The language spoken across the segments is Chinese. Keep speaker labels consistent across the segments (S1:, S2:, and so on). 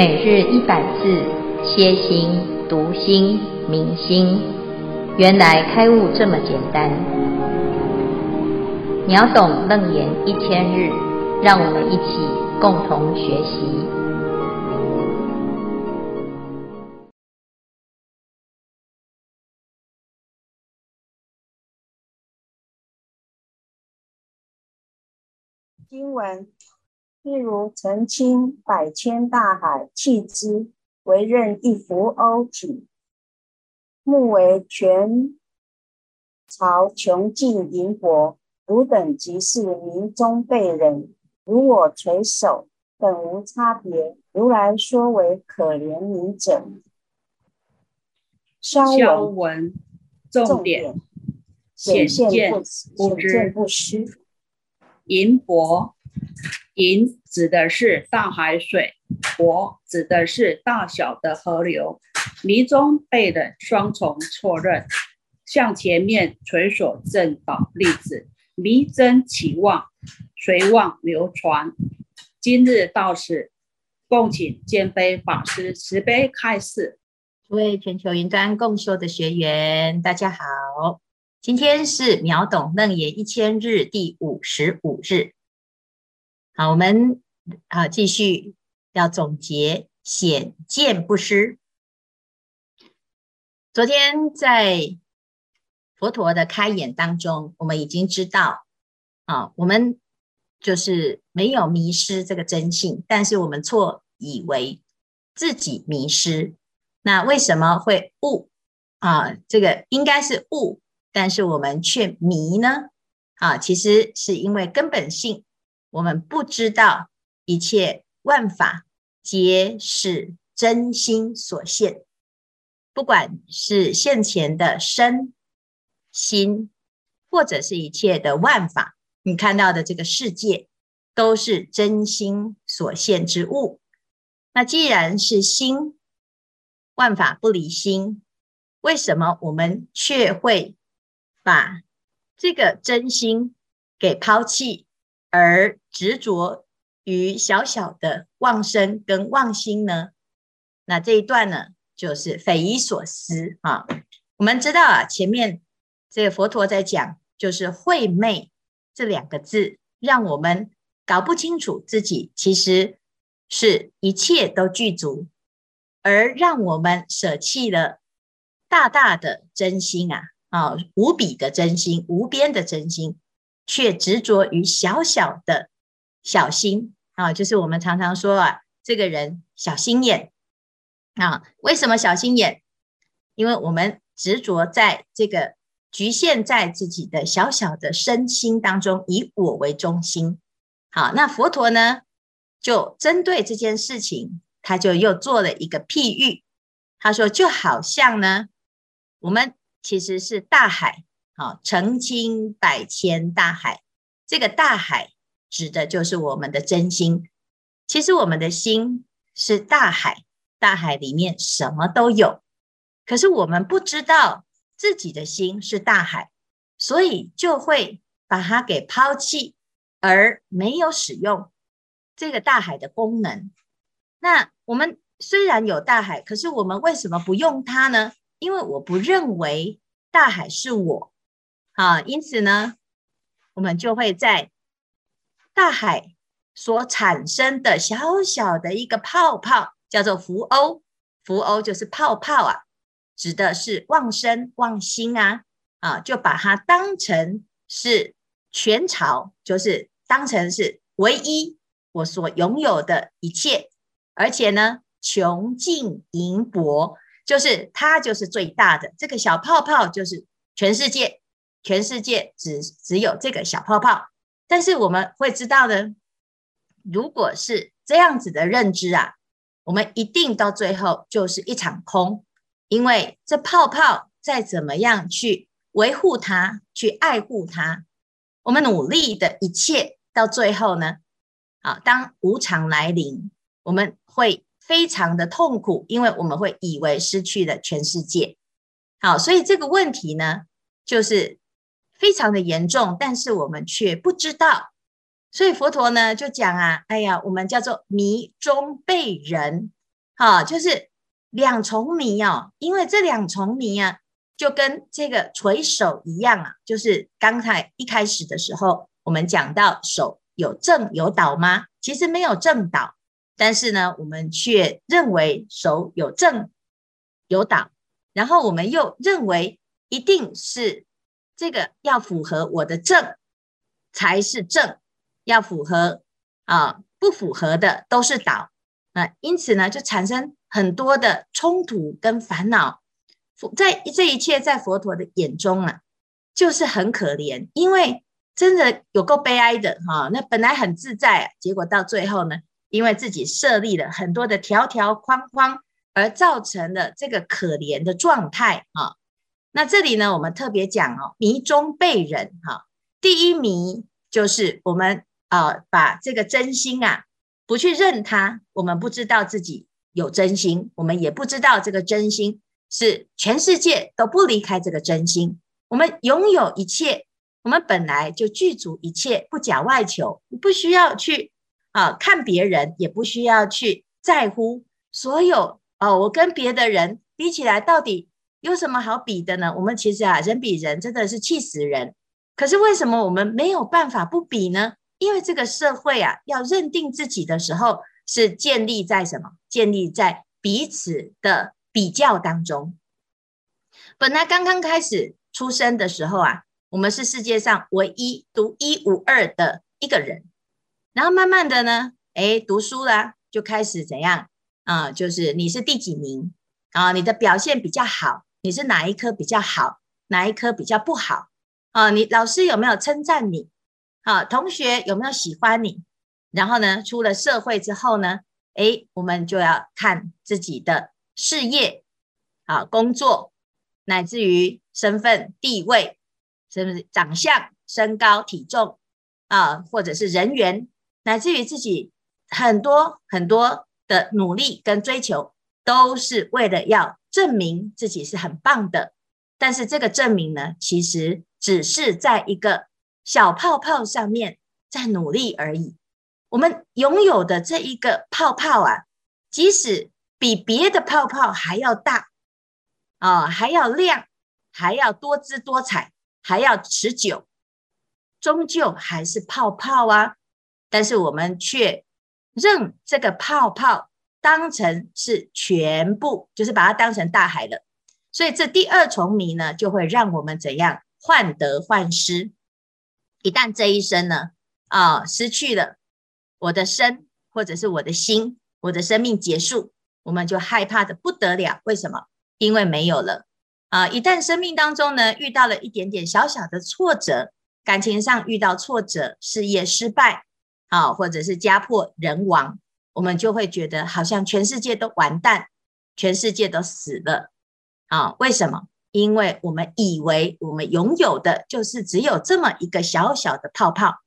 S1: 每日一百字，歇心、读心、明心，原来开悟这么简单。秒懂楞严一千日，让我们一起共同学习。
S2: 经文。譬如澄清百千大海，弃之为任一浮欧体，目为全朝穷尽银帛，汝等即是民中辈人，如我垂首，等无差别。如来说为可怜悯者。
S3: 消文重点显现不失银帛。银指的是大海水，帛指的是大小的河流。迷中辈人双重错认，向前面垂手正导例子，迷真起妄，随望流传。今日到此，恭请见辉法师慈悲开示。
S4: 诸位全球云端共修的学员，大家好，今天是秒懂楞严一千日第五十五日。好，我们啊继续要总结显见不失。昨天在佛陀的开演当中，我们已经知道啊，我们就是没有迷失这个真性，但是我们错以为自己迷失。那为什么会悟啊？这个应该是悟，但是我们却迷呢？啊，其实是因为根本性。我们不知道一切万法皆是真心所现，不管是现前的身心，或者是一切的万法，你看到的这个世界都是真心所现之物。那既然是心，万法不离心，为什么我们却会把这个真心给抛弃？而执着于小小的妄身跟妄心呢？那这一段呢，就是匪夷所思啊！我们知道啊，前面这个佛陀在讲，就是慧昧这两个字，让我们搞不清楚自己其实是一切都具足，而让我们舍弃了大大的真心啊啊，无比的真心，无边的真心。却执着于小小的小心啊，就是我们常常说啊，这个人小心眼啊。为什么小心眼？因为我们执着在这个局限在自己的小小的身心当中，以我为中心。好，那佛陀呢，就针对这件事情，他就又做了一个譬喻。他说，就好像呢，我们其实是大海。啊，澄清百千大海，这个大海指的就是我们的真心。其实我们的心是大海，大海里面什么都有。可是我们不知道自己的心是大海，所以就会把它给抛弃，而没有使用这个大海的功能。那我们虽然有大海，可是我们为什么不用它呢？因为我不认为大海是我。啊，因此呢，我们就会在大海所产生的小小的一个泡泡，叫做浮甌。浮甌就是泡泡啊，指的是妄身妄心啊，啊，就把它当成是全朝，就是当成是唯一我所拥有的一切，而且呢，穷尽银帛，就是它就是最大的，这个小泡泡就是全世界。全世界只只有这个小泡泡，但是我们会知道呢，如果是这样子的认知啊，我们一定到最后就是一场空，因为这泡泡再怎么样去维护它、去爱护它，我们努力的一切到最后呢，啊，当无常来临，我们会非常的痛苦，因为我们会以为失去了全世界。好，所以这个问题呢，就是。非常的严重，但是我们却不知道，所以佛陀呢就讲啊，哎呀，我们叫做迷中辈人。好，就是两重迷哦，因为这两重迷啊，就跟这个垂手一样啊，就是刚才一开始的时候，我们讲到手有正有倒吗？其实没有正倒，但是呢，我们却认为手有正有倒，然后我们又认为一定是这个要符合我的正才是正，要符合啊，不符合的都是倒。那因此呢，就产生很多的冲突跟烦恼。在这一切，在佛陀的眼中啊，就是很可怜，因为真的有够悲哀的哈。那本来很自在，结果到最后呢，因为自己设立了很多的条条框框，而造成了这个可怜的状态啊。那这里呢，我们特别讲哦，迷中悖人哈。第一迷就是我们啊，把这个真心啊。不去认它，我们不知道自己有真心，我们也不知道这个真心是全世界都不离开这个真心。我们拥有一切，我们本来就具足一切，不假外求，不需要去啊看别人，也不需要去在乎所有啊。我跟别的人比起来，到底有什么好比的呢？我们其实啊，人比人真的是气死人。可是为什么我们没有办法不比呢？因为这个社会啊，要认定自己的时候，是建立在什么？建立在彼此的比较当中。本来刚刚开始出生的时候啊，我们是世界上唯一独一无二的一个人。然后慢慢的呢，哎，读书了，就开始怎样啊？就是你是第几名啊？你的表现比较好，你是哪一科比较好？哪一科比较不好？啊，你老师有没有称赞你？啊，同学有没有喜欢你？然后呢，出了社会之后呢，诶，我们就要看自己的事业、啊工作，乃至于身份地位，是不是长相、身高、体重啊，或者是人缘，乃至于自己很多很多的努力跟追求，都是为了要证明自己是很棒的。但是这个证明呢，其实只是在一个。小泡泡上面在努力而已。我们拥有的这一个泡泡啊，即使比别的泡泡还要大啊，还要亮，还要多姿多彩，还要持久，终究还是泡泡啊。但是我们却认这个泡泡当成是全部，就是把它当成大海了。所以这第二重迷呢，就会让我们怎样患得患失。一旦这一生呢，啊，失去了我的身，或者是我的心，我的生命结束，我们就害怕的不得了。为什么？因为没有了啊！一旦生命当中呢，遇到了一点点小小的挫折，感情上遇到挫折，事业失败，啊，或者是家破人亡，我们就会觉得好像全世界都完蛋，全世界都死了啊！为什么？因为我们以为我们拥有的就是只有这么一个小小的泡泡，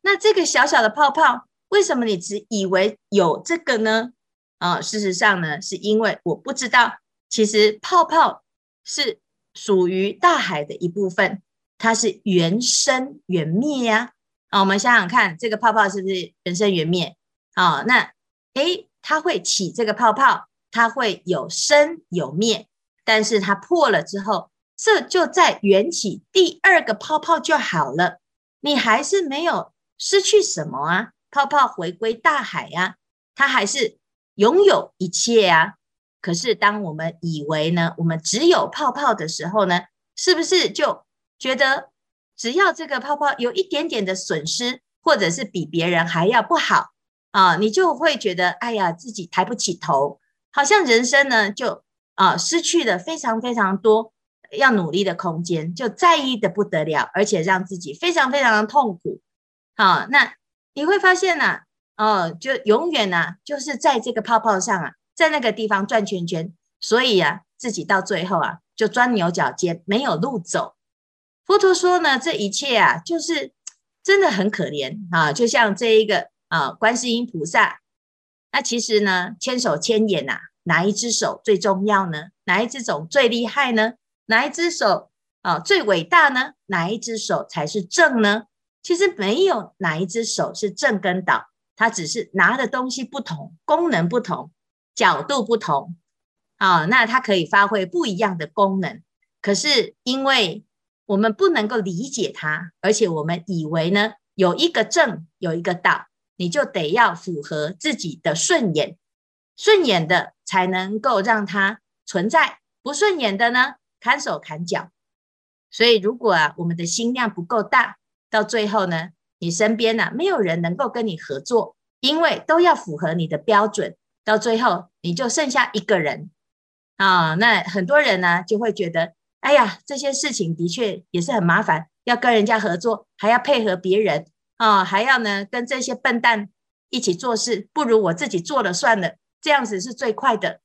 S4: 那这个小小的泡泡，为什么你只以为有这个呢？啊，事实上呢，是因为我不知道，其实泡泡是属于大海的一部分，它是缘生缘灭呀。啊，我们想想看，这个泡泡是不是缘生缘灭？啊，那诶，它会起这个泡泡，它会有生有灭。但是它破了之后，这就再缘起第二个泡泡就好了。你还是没有失去什么啊？泡泡回归大海呀，它还是拥有一切啊。可是当我们以为呢，我们只有泡泡的时候呢，是不是就觉得只要这个泡泡有一点点的损失，或者是比别人还要不好啊，你就会觉得哎呀，自己抬不起头，好像人生呢就。啊，失去了非常非常多要努力的空间，就在意的不得了，而且让自己非常非常的痛苦。好、啊，那你会发现呢、啊，哦、啊，就永远呢、啊，就是在这个泡泡上啊，在那个地方转圈圈，所以啊，自己到最后啊，就钻牛角尖，没有路走。佛陀说呢，这一切啊，就是真的很可怜啊，就像这一个啊，观世音菩萨，那其实呢，千手千眼呐、啊。哪一只手最重要呢？哪一只手最厉害呢？哪一只手啊最伟大呢？哪一只手才是正呢？其实没有哪一只手是正跟倒，它只是拿的东西不同，功能不同。角度不同啊，那它可以发挥不一样的功能。可是因为我们不能够理解它，而且我们以为呢，有一个正，有一个倒，你就得要符合自己的顺眼，顺眼的才能够让它存在，不顺眼的呢，砍手砍脚。所以如果啊，我们的心量不够大，到最后呢，你身边呢，没有人能够跟你合作，因为都要符合你的标准，到最后你就剩下一个人啊。那很多人呢就会觉得，哎呀，这些事情的确也是很麻烦。要跟人家合作，还要配合别人啊，还要呢跟这些笨蛋一起做事，不如我自己做了算了，这样子是最快的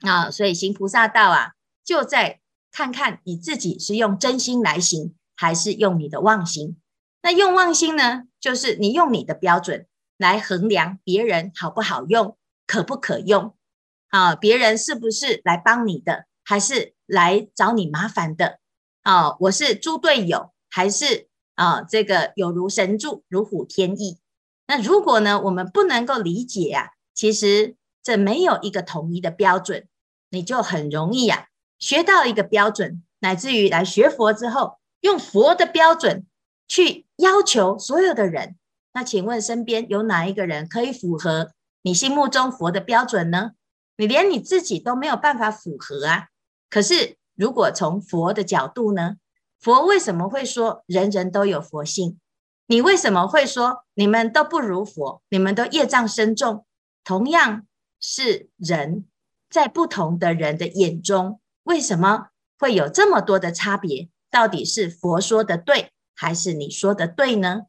S4: 啊。所以行菩萨道啊，就在看看你自己是用真心来行，还是用你的妄心。那用妄心呢，就是你用你的标准来衡量别人好不好用，可不可用啊？别人是不是来帮你的，还是来找你麻烦的？啊、我是猪队友，还是啊、这个有如神助，如虎添翼？那如果呢，我们不能够理解呀、啊，其实这没有一个统一的标准，你就很容易呀、啊，学到一个标准，乃至于来学佛之后，用佛的标准去要求所有的人。那请问身边有哪一个人可以符合你心目中佛的标准呢？你连你自己都没有办法符合啊！可是。如果从佛的角度呢？佛为什么会说人人都有佛性？你为什么会说你们都不如佛？你们都业障深重？同样是人，在不同的人的眼中，为什么会有这么多的差别？到底是佛说的对，还是你说的对呢？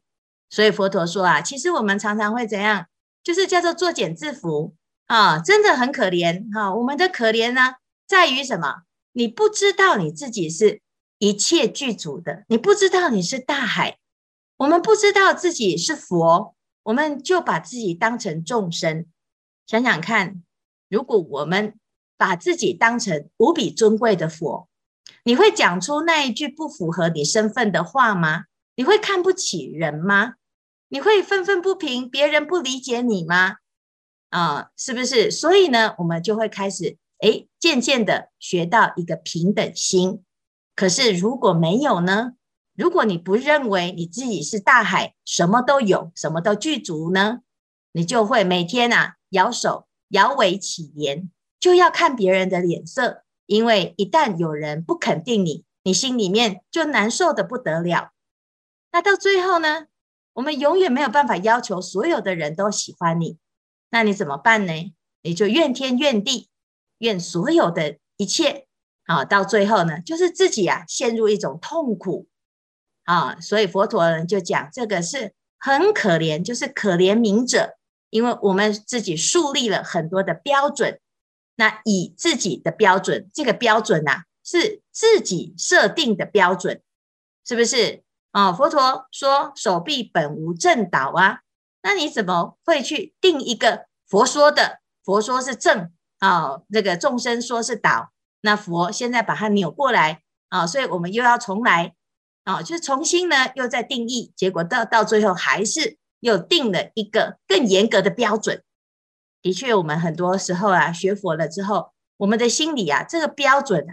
S4: 所以佛陀说啊，其实我们常常会怎样？就是叫做作茧自缚啊，真的很可怜哈、啊。我们的可怜呢，在于什么？你不知道你自己是一切具足的，你不知道你是大海，我们不知道自己是佛，我们就把自己当成众生。想想看，如果我们把自己当成无比尊贵的佛，你会讲出那一句不符合你身份的话吗？你会看不起人吗？你会愤愤不平，别人不理解你吗？啊，是不是？所以呢，我们就会开始。哎，渐渐的学到一个平等心。可是如果没有呢？如果你不认为你自己是大海，什么都有，什么都具足呢？你就会每天啊摇手摇尾乞怜，就要看别人的脸色。因为一旦有人不肯定你，你心里面就难受的不得了。那到最后呢？我们永远没有办法要求所有的人都喜欢你。那你怎么办呢？你就怨天怨地。怨所有的一切啊，到最后呢，就是自己啊陷入一种痛苦啊，所以佛陀呢就讲这个是很可怜，就是可怜悯者，因为我们自己树立了很多的标准，那以自己的标准，这个标准呐、啊、是自己设定的标准，是不是啊？佛陀说手臂本无正道啊，那你怎么会去定一个佛说的？佛说是正。啊、哦，这个众生说是倒，那佛现在把它扭过来啊、所以我们又要重来啊、就是重新呢又在定义，结果到到最后还是又定了一个更严格的标准。的确，我们很多时候啊学佛了之后，我们的心里啊这个标准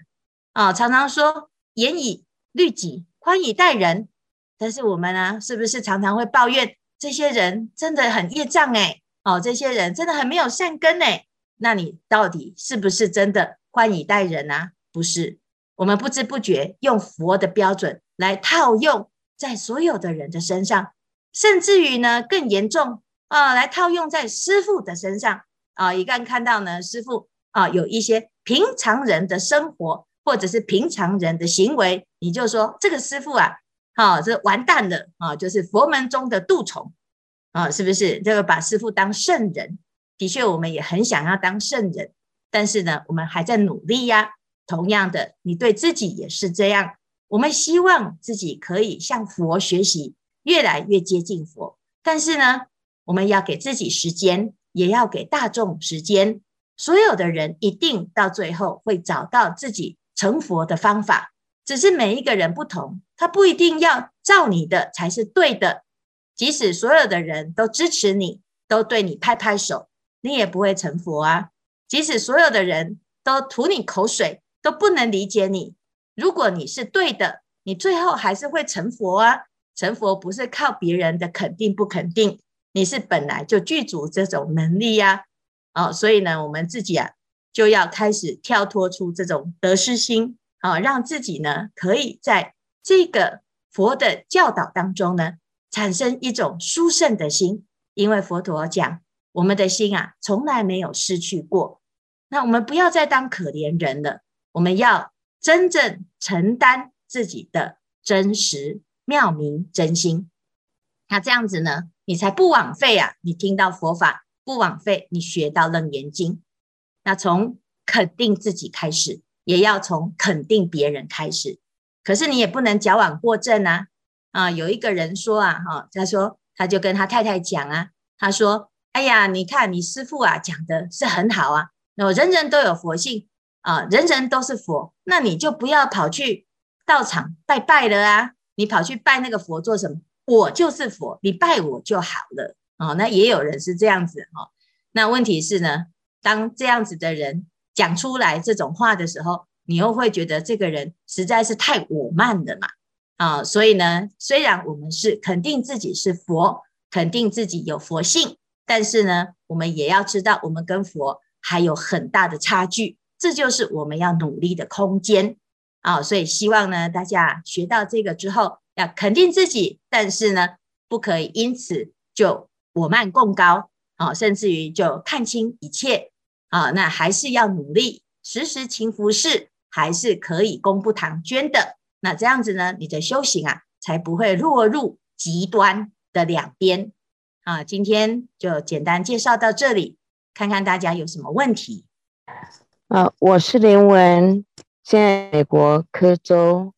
S4: 啊、常常说严以律己，宽以待人，但是我们呢是不是常常会抱怨这些人真的很业障哎，哦，这些人真的很没有善根哎。那你到底是不是真的宽以待人啊？不是，我们不知不觉用佛的标准来套用在所有的人的身上，甚至于呢更严重啊，来套用在师父的身上啊。一旦看到呢师父啊有一些平常人的生活或者是平常人的行为，你就说这个师父啊，好、这完蛋了啊，就是佛门中的蠹虫啊，是不是？这个把师父当圣人。的确，我们也很想要当圣人，但是呢，我们还在努力呀。同样的，你对自己也是这样。我们希望自己可以向佛学习，越来越接近佛。但是呢，我们要给自己时间，也要给大众时间。所有的人一定到最后会找到自己成佛的方法，只是每一个人不同，他不一定要照你的才是对的。即使所有的人都支持你，都对你拍拍手。你也不会成佛啊！即使所有的人都吐你口水，都不能理解你。如果你是对的，你最后还是会成佛啊！成佛不是靠别人的肯定不肯定，你是本来就具足这种能力呀、哦，所以呢，我们自己啊，就要开始跳脱出这种得失心啊、让自己呢，可以在这个佛的教导当中呢，产生一种殊胜的心。因为佛陀讲，我们的心啊，从来没有失去过。那我们不要再当可怜人了，我们要。真正承担自己的真实妙明真心，那这样子呢，你才不枉费啊！你听到佛法不枉费，你学到楞严经。那从肯定自己开始，也要从肯定别人开始。可是你也不能矫枉过正啊！啊，有一个人说啊，哈，他说他就跟他太太讲啊，他说：“哎呀，你看你师父啊讲的是很好啊，那人人都有佛性。”啊，人人都是佛，那你就不要跑去道场拜拜了啊！你跑去拜那个佛做什么？我就是佛，你拜我就好了。哦，那也有人是这样子哈。那问题是呢，当这样子的人讲出来这种话的时候，你又会觉得这个人实在是太我慢了嘛。啊，所以呢，虽然我们是肯定自己是佛，肯定自己有佛性，但是呢，我们也要知道，我们跟佛还有很大的差距。这就是我们要努力的空间啊！所以希望呢，大家学到这个之后，要肯定自己，但是呢，不可以因此就我慢贡高啊，甚至于就看清一切啊。那还是要努力，时时勤拂拭，还是可以功不唐捐的。那这样子呢，你的修行啊，才不会落入极端的两边啊。今天就简单介绍到这里，看看大家有什么问题。
S5: 啊，我是林文，现在美国科州。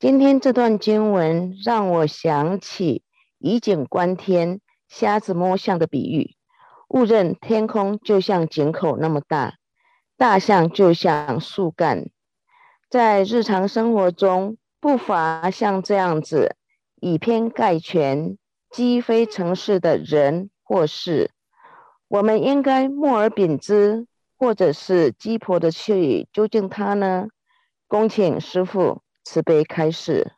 S5: 今天这段经文让我想起以井观天、瞎子摸象的比喻。误认天空就像井口那么大，大象就像树干。在日常生活中，不乏像这样子以偏概全、积非成是的人或事。我们应该默而秉之。或者是鸡婆的去究竟他呢？恭请师父慈悲开示。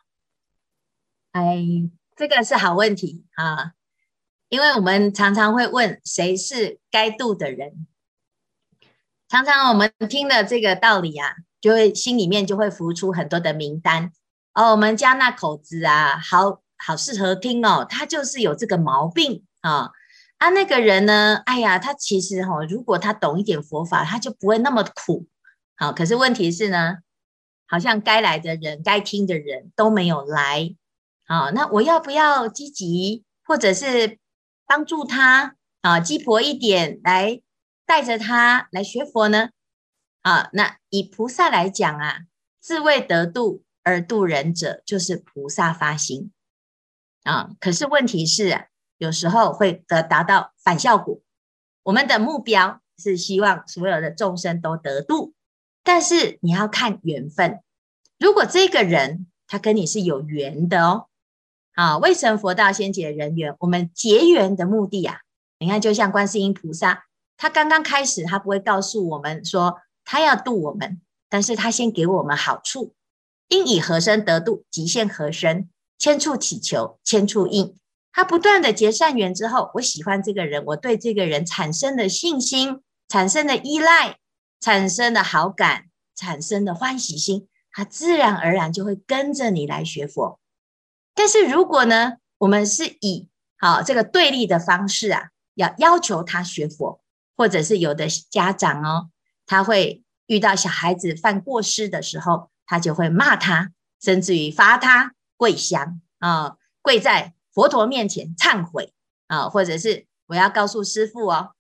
S4: 哎，这个是好问题啊，因为我们常常会问谁是该度的人，常常我们听了这个道理啊，就会心里面就会浮出很多的名单。哦，我们家那口子啊，好好适合听哦，他就是有这个毛病啊。啊，那个人呢？哎呀，他其实哈、哦，如果他懂一点佛法，他就不会那么苦。好，可是问题是呢，好像该来的人、该听的人都没有来。好，那我要不要积极，或者是帮助他啊，鸡婆一点来带着他来学佛呢？啊，那以菩萨来讲啊，自为得度而度人者，就是菩萨发心啊。可是问题是。有时候会得达到反效果。我们的目标是希望所有的众生都得度，但是你要看缘分。如果这个人他跟你是有缘的哦，啊，为什么佛道先结人缘？我们结缘的目的啊，你看，就像观世音菩萨，他刚刚开始，他不会告诉我们说他要度我们，但是他先给我们好处，应以何身得度，即现何身，千处祈求，千处应。他不断的结善缘之后，我喜欢这个人，我对这个人产生了信心，产生了依赖，产生了好感，产生了欢喜心，他自然而然就会跟着你来学佛。但是如果呢，我们是以好这个对立的方式啊，要要求他学佛，或者是有的家长哦，他会遇到小孩子犯过失的时候，他就会骂他，甚至于罚他跪香啊，跪在。佛陀面前忏悔啊，或者是我要告诉师父哦，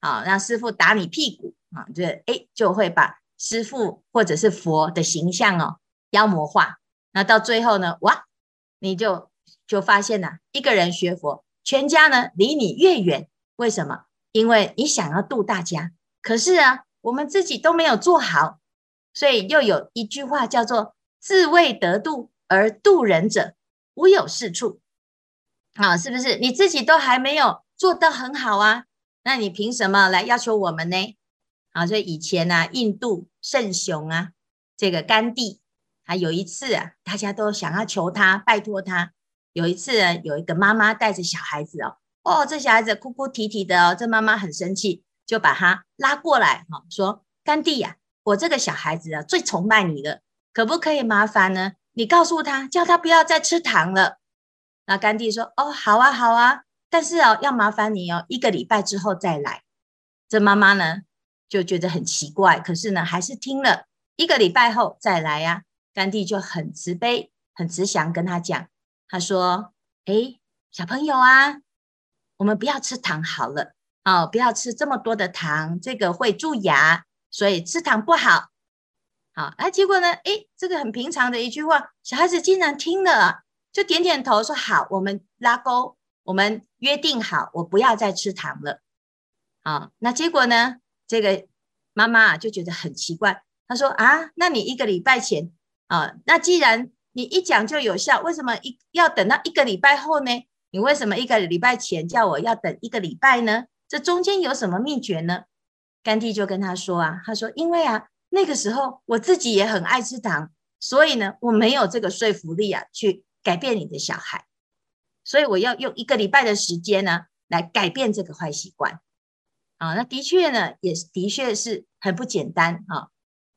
S4: 啊，让师父打你屁股啊，就哎就会把师父或者是佛的形象哦妖魔化。那到最后呢，哇，你就就发现了，一个人学佛，全家呢离你越远。为什么？因为你想要度大家，可是啊，我们自己都没有做好，所以又有一句话叫做“自为得度而度人者，无有是处”。啊，是不是你自己都还没有做得很好啊？那你凭什么来要求我们呢？啊，所以以前呢、啊，印度圣雄啊，这个甘地，啊，有一次啊，大家都想要求他，拜托他。有一次呢，有一个妈妈带着小孩子哦，哦，这小孩子哭哭啼啼的哦，这妈妈很生气，就把他拉过来哈，说甘地呀、啊，我这个小孩子啊，最崇拜你了，可不可以麻烦呢？你告诉他，叫他不要再吃糖了。那甘地说，哦，好啊，好啊，但是哦，要麻烦你哦，一个礼拜之后再来。这妈妈呢？就觉得很奇怪，可是呢，还是听了一个礼拜后再来呀、啊。甘地就很慈悲、很慈祥，跟他讲，他说：“哎，小朋友啊，我们不要吃糖好了，哦，不要吃这么多的糖，这个会蛀牙，所以吃糖不好。好，哎，结果呢，哎，这个很平常的一句话，小孩子竟然听了，就点点头说好，我们拉钩，我们约定好，我不要再吃糖了。啊，那结果呢？”这个妈妈就觉得很奇怪，她说啊，那你一个礼拜前啊，那既然你一讲就有效，为什么一要等到一个礼拜后呢？你为什么一个礼拜前叫我要等一个礼拜呢？这中间有什么秘诀呢？甘地就跟他说啊，他说因为啊，那个时候我自己也很爱吃糖，所以呢，我没有这个说服力啊，去改变你的小孩，所以我要用一个礼拜的时间呢，来改变这个坏习惯。啊，那的确呢，也的确是很不简单啊。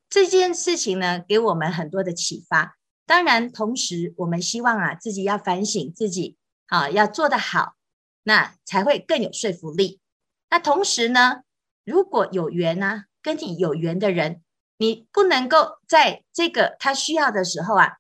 S4: 这件事情呢，给我们很多的启发。当然，同时我们希望啊，自己要反省自己啊，要做得好，那才会更有说服力。那同时呢，如果有缘呢，跟你有缘的人，你不能够在这个他需要的时候啊，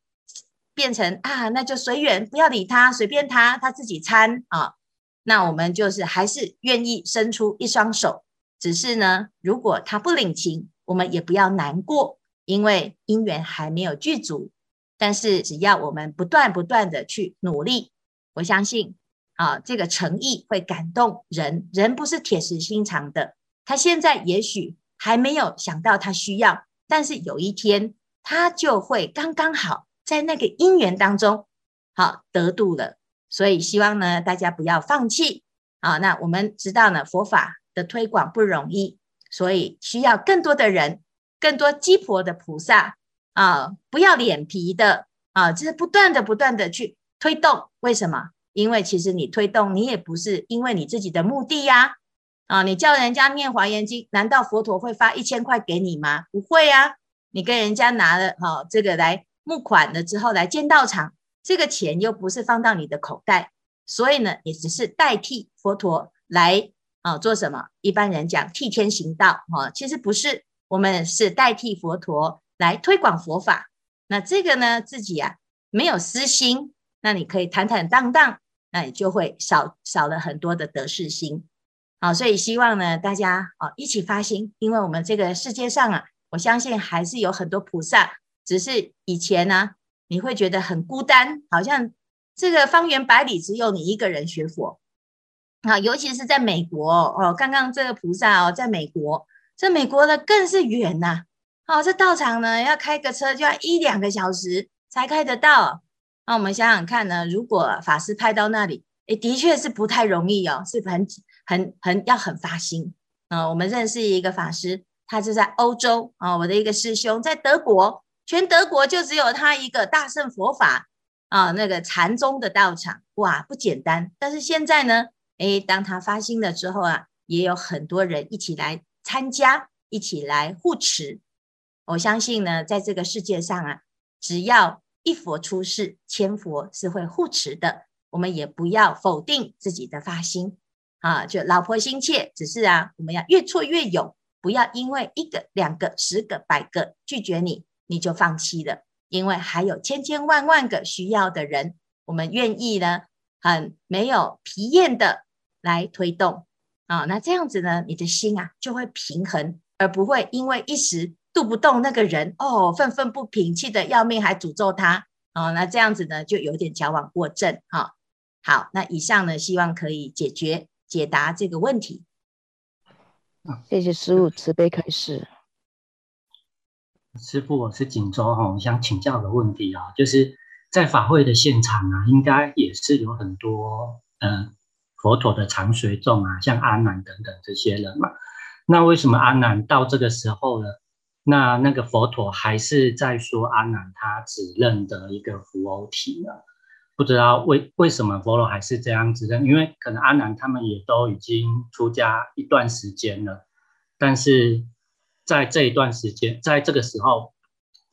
S4: 变成啊，那就随缘，不要理他，随便他，他自己参啊。那我们就是还是愿意伸出一双手，只是呢，如果他不领情，我们也不要难过，因为因缘还没有具足。但是只要我们不断不断的去努力，我相信啊，这个诚意会感动人。人不是铁石心肠的，他现在也许还没有想到他需要，但是有一天他就会刚刚好在那个因缘当中，好得度了。所以希望呢，大家不要放弃啊！那我们知道呢，佛法的推广不容易，所以需要更多的人，更多鸡婆的菩萨啊，不要脸皮的啊，就是不断的、不断的去推动。为什么？因为其实你推动，你也不是因为你自己的目的呀！啊，你叫人家念华严经，难道佛陀会发一千块给你吗？不会呀！你跟人家拿了哈这个来募款了之后来建道场。这个钱又不是放到你的口袋，所以呢，也只是代替佛陀来啊做什么？一般人讲替天行道哈，其实不是，我们是代替佛陀来推广佛法。那这个呢，自己啊没有私心，那你可以坦坦荡荡，那你就会少少了很多的得失心。好，所以希望呢大家啊一起发心，因为我们这个世界上啊，我相信还是有很多菩萨，只是以前呢、你会觉得很孤单，好像这个方圆百里只有你一个人学佛啊！尤其是在美国哦，刚刚这个菩萨哦，在美国，这美国的更是远呐！哦，这道场呢，要开个车就要一两个小时才开得到。那我们想想看呢，如果法师派到那里，诶，的确是不太容易哦，是很很很要很发心啊！我们认识一个法师，他是在欧洲啊，我的一个师兄在德国。全德国就只有他一个大圣佛法啊，那个禅宗的道场，哇，不简单。但是现在呢，诶，当他发心了之后啊，也有很多人一起来参加，一起来护持。我相信呢，在这个世界上啊，只要一佛出世，千佛是会护持的。我们也不要否定自己的发心啊，就老婆心切，只是啊，我们要越挫越勇，不要因为一个、两个、十个、百个拒绝你。你就放弃了，因为还有千千万万个需要的人，我们愿意呢，很没有疲厌的来推动啊。那这样子呢，你的心啊就会平衡，而不会因为一时度不动那个人哦，愤愤不平，气得要命，还诅咒他哦。那这样子呢，就有点矫枉过正哈。好，那以上呢，希望可以解决解答这个问题。
S5: 谢谢师父慈悲开示。
S6: 师傅，我是锦州哈，我想请教个问题啊，就是在法会的现场啊，应该也是有很多嗯佛陀的常随众啊，像阿难等等这些人嘛。那为什么阿难到这个时候呢？那那个佛陀还是在说阿难他只认得一个佛偶体呢？不知道为为什么佛陀还是这样子认？因为可能阿难他们也都已经出家一段时间了，但是在这一段时间，在这个时候，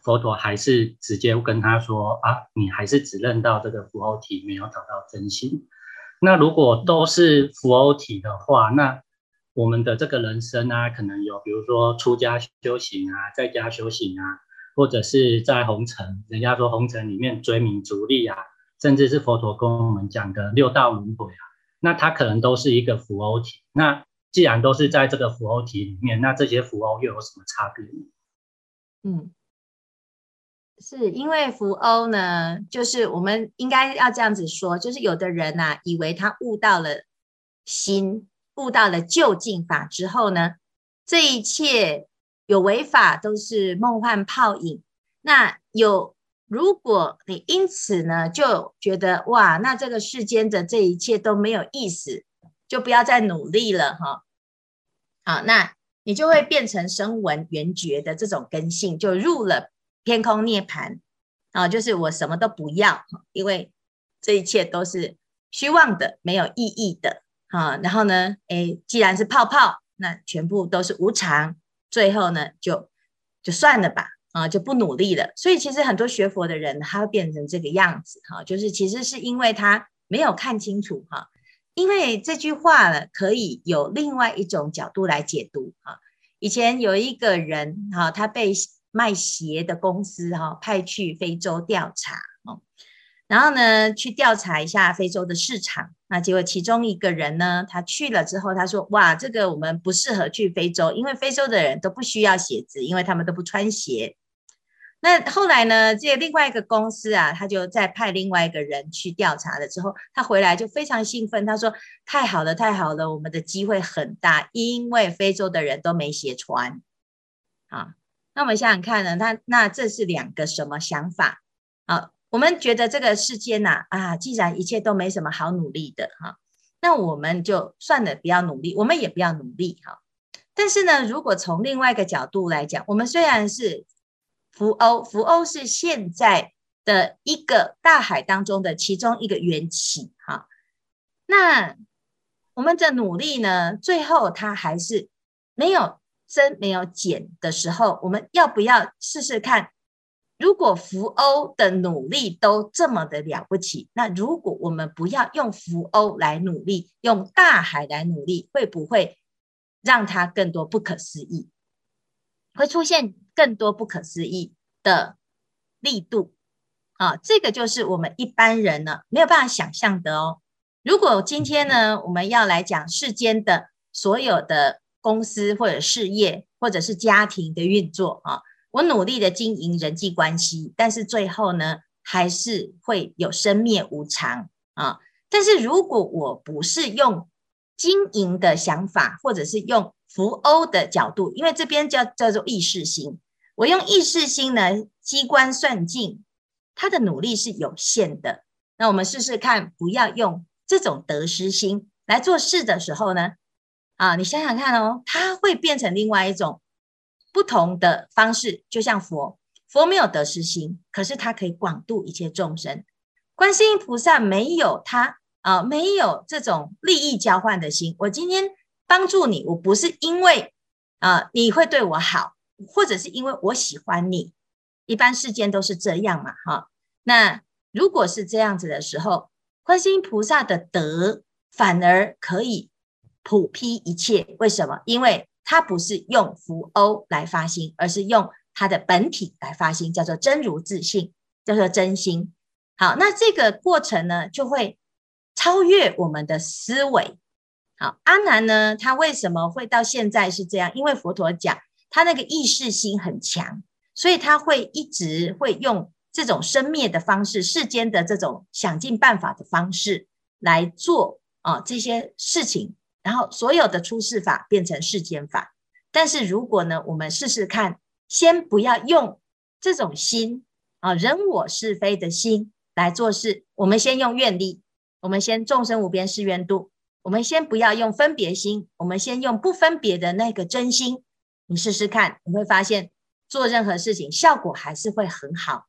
S6: 佛陀还是直接跟他说啊，你还是只认到这个符偶体，没有找到真心。那如果都是符偶体的话，那我们的这个人生啊，可能有比如说出家修行啊，在家修行啊，或者是在红尘，人家说红尘里面追名逐利啊。甚至是佛陀跟我们讲的六道轮回啊，那它可能都是一个符偶体。那既然都是在这个符偶体里面，那这些符偶又有什么差别？
S4: 嗯，是因为符偶呢，就是我们应该要这样子说，就是有的人呐、啊，以为他悟到了心，悟到了究竟法之后呢，这一切有违法都是梦幻泡影。那有。如果你因此呢，就觉得哇，那这个世间的这一切都没有意思，就不要再努力了哈。好，那你就会变成声闻缘觉的这种根性，就入了天空涅槃啊，就是我什么都不要，因为这一切都是虚妄的，没有意义的啊。然后呢，诶，既然是泡泡，那全部都是无常，最后呢，就就算了吧。啊，就不努力了。所以其实很多学佛的人，他会变成这个样子哈，就是其实是因为他没有看清楚哈。因为这句话呢，可以有另外一种角度来解读啊。以前有一个人哈，他被卖鞋的公司哈派去非洲调查哦。然后呢，去调查一下非洲的市场。那结果其中一个人呢，他去了之后，他说：“哇，这个我们不适合去非洲，因为非洲的人都不需要鞋子，因为他们都不穿鞋。”那后来呢，这另外一个公司啊，他就再派另外一个人去调查了之后，他回来就非常兴奋，他说：“太好了，太好了，我们的机会很大，因为非洲的人都没鞋穿。”啊，那我们想想看呢，他那这是两个什么想法？啊，我们觉得这个世间呐，啊，既然一切都没什么好努力的哈，那我们就算了，不要努力，我们也不要努力哈。但是呢，如果从另外一个角度来讲，我们虽然是福欧，福欧是现在的一个大海当中的其中一个缘起，哈。那我们的努力呢，最后它还是没有增没有减的时候，我们要不要试试看？如果福欧的努力都这么的了不起，那如果我们不要用福欧来努力，用大海来努力，会不会让它更多不可思议？会出现更多不可思议的力度啊！这个就是我们一般人呢没有办法想象的哦。如果今天呢，我们要来讲世间的所有的公司或者事业，或者是家庭的运作啊，我努力的经营人际关系，但是最后呢，还是会有生灭无常啊。但是如果我不是用经营的想法，或者是用福欧的角度，因为这边叫叫做意识心，我用意识心呢，机关算尽，他的努力是有限的。那我们试试看，不要用这种得失心来做事的时候呢，啊，你想想看哦，它会变成另外一种不同的方式。就像佛，佛没有得失心，可是他可以广度一切众生。观世音菩萨没有他啊，没有这种利益交换的心。我今天。帮助你，我不是因为啊、你会对我好，或者是因为我喜欢你，一般世间都是这样嘛，哈。那如果是这样子的时候，观世音菩萨的德反而可以普披一切。为什么？因为他不是用福欧来发心，而是用他的本体来发心，叫做真如自信，叫做真心。好，那这个过程呢，就会超越我们的思维。好，阿难呢？他为什么会到现在是这样？因为佛陀讲他那个意识心很强，所以他会一直会用这种生灭的方式、世间的这种想尽办法的方式来做啊这些事情，然后所有的出世法变成世间法。但是如果呢，我们试试看，先不要用这种心啊人我是非的心来做事，我们先用愿力，我们先众生无边誓愿度。我们先不要用分别心，我们先用不分别的那个真心。你试试看，你会发现做任何事情效果还是会很好，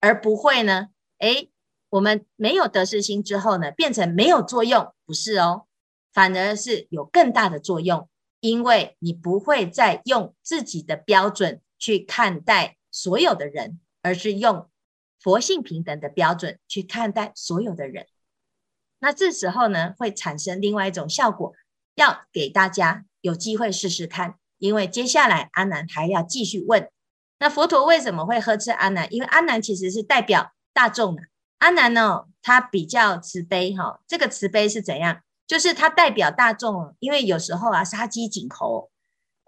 S4: 而不会呢，诶，我们没有得失心之后呢，变成没有作用，不是哦，反而是有更大的作用，因为你不会再用自己的标准去看待所有的人，而是用佛性平等的标准去看待所有的人。那这时候呢，会产生另外一种效果，要给大家有机会试试看。因为接下来阿难还要继续问，那佛陀为什么会呵斥阿难？因为阿难其实是代表大众的。阿难呢，他比较慈悲哈，这个慈悲是怎样？就是他代表大众，因为有时候啊，杀鸡儆猴，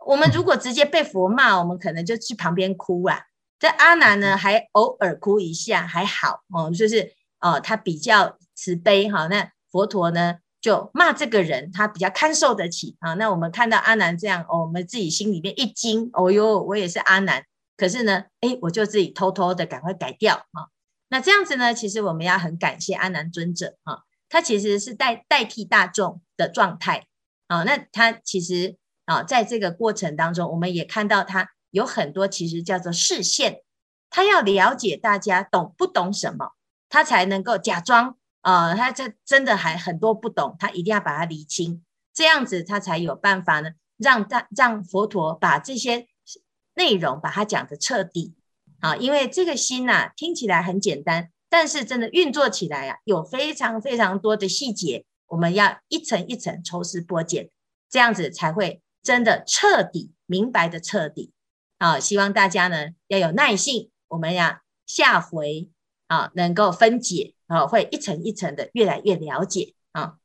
S4: 我们如果直接被佛骂，我们可能就去旁边哭啊。这阿难呢，还偶尔哭一下还好哦，就是哦，他比较。慈悲哈，那佛陀呢就骂这个人，他比较堪受得起啊。那我们看到阿南这样，哦，我们自己心里面一惊，哦哟，我也是阿南。可是呢，诶，我就自己偷偷的赶快改掉啊。那这样子呢，其实我们要很感谢阿南尊者啊，他其实是代代替大众的状态啊。那他其实啊，在这个过程当中，我们也看到他有很多其实叫做视线，他要了解大家懂不懂什么，他才能够假装。啊、他这真的还很多不懂，他一定要把它理清，这样子他才有办法呢，让让让佛陀把这些内容把它讲得彻底啊。因为这个心呐、听起来很简单，但是真的运作起来啊，有非常非常多的细节，我们要一层一层抽丝剥茧，这样子才会真的彻底明白的彻底啊。希望大家呢要有耐性，我们要下回啊能够分解。啊，会一层一层的越来越了解啊。